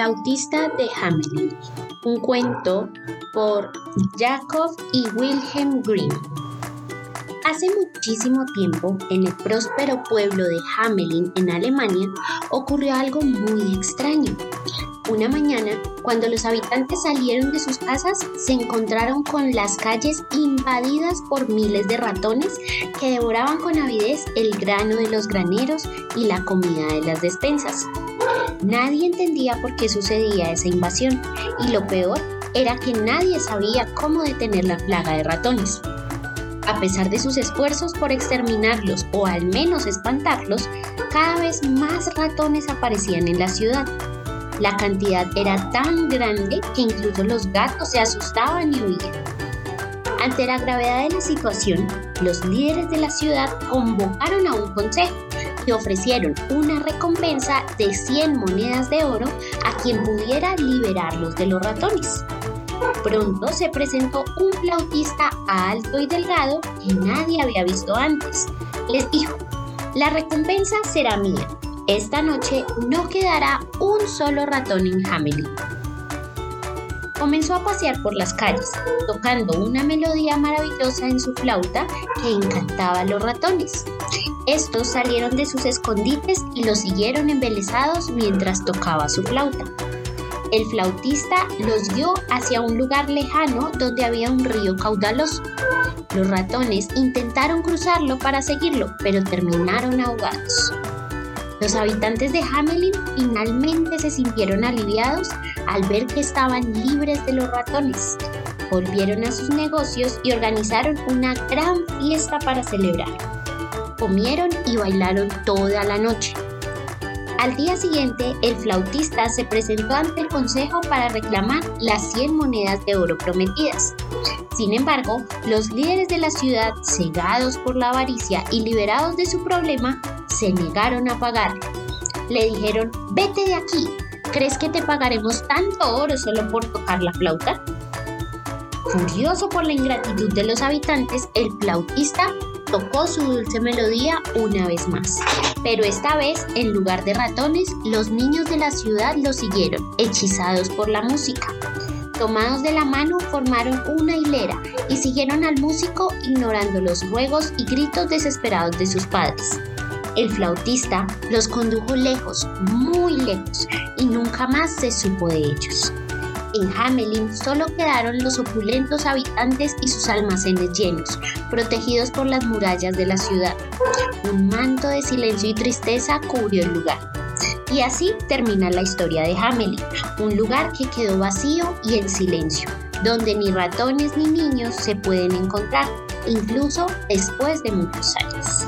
flautista de Hamelin, un cuento por Jacob y Wilhelm Grimm. Hace muchísimo tiempo, en el próspero pueblo de Hamelin, en Alemania, ocurrió algo muy extraño. Una mañana, cuando los habitantes salieron de sus casas, se encontraron con las calles invadidas por miles de ratones que devoraban con avidez el grano de los graneros y la comida de las despensas. Nadie entendía por qué sucedía esa invasión y lo peor era que nadie sabía cómo detener la plaga de ratones. A pesar de sus esfuerzos por exterminarlos o al menos espantarlos, cada vez más ratones aparecían en la ciudad. La cantidad era tan grande que incluso los gatos se asustaban y huían. Ante la gravedad de la situación, los líderes de la ciudad convocaron a un consejo y ofrecieron una recompensa de 100 monedas de oro a quien pudiera liberarlos de los ratones. Pronto se presentó un flautista alto y delgado que nadie había visto antes. Les dijo, la recompensa será mía. Esta noche no quedará un solo ratón en Hamelin. Comenzó a pasear por las calles, tocando una melodía maravillosa en su flauta que encantaba a los ratones. Estos salieron de sus escondites y lo siguieron embelesados mientras tocaba su flauta. El flautista los guió hacia un lugar lejano donde había un río caudaloso. Los ratones intentaron cruzarlo para seguirlo, pero terminaron ahogados. Los habitantes de Hamelin finalmente se sintieron aliviados al ver que estaban libres de los ratones. Volvieron a sus negocios y organizaron una gran fiesta para celebrar. Comieron y bailaron toda la noche. Al día siguiente, el flautista se presentó ante el consejo para reclamar las 100 monedas de oro prometidas. Sin embargo, los líderes de la ciudad, cegados por la avaricia y liberados de su problema, se negaron a pagar. Le dijeron, vete de aquí, ¿crees que te pagaremos tanto oro solo por tocar la flauta? Furioso por la ingratitud de los habitantes, el flautista tocó su dulce melodía una vez más. Pero esta vez, en lugar de ratones, los niños de la ciudad lo siguieron, hechizados por la música. Tomados de la mano, formaron una hilera y siguieron al músico ignorando los ruegos y gritos desesperados de sus padres. El flautista los condujo lejos, muy lejos, y nunca más se supo de ellos. En Hamelin solo quedaron los opulentos habitantes y sus almacenes llenos, protegidos por las murallas de la ciudad. Un manto de silencio y tristeza cubrió el lugar. Y así termina la historia de Hamelin, un lugar que quedó vacío y en silencio, donde ni ratones ni niños se pueden encontrar, incluso después de muchos años.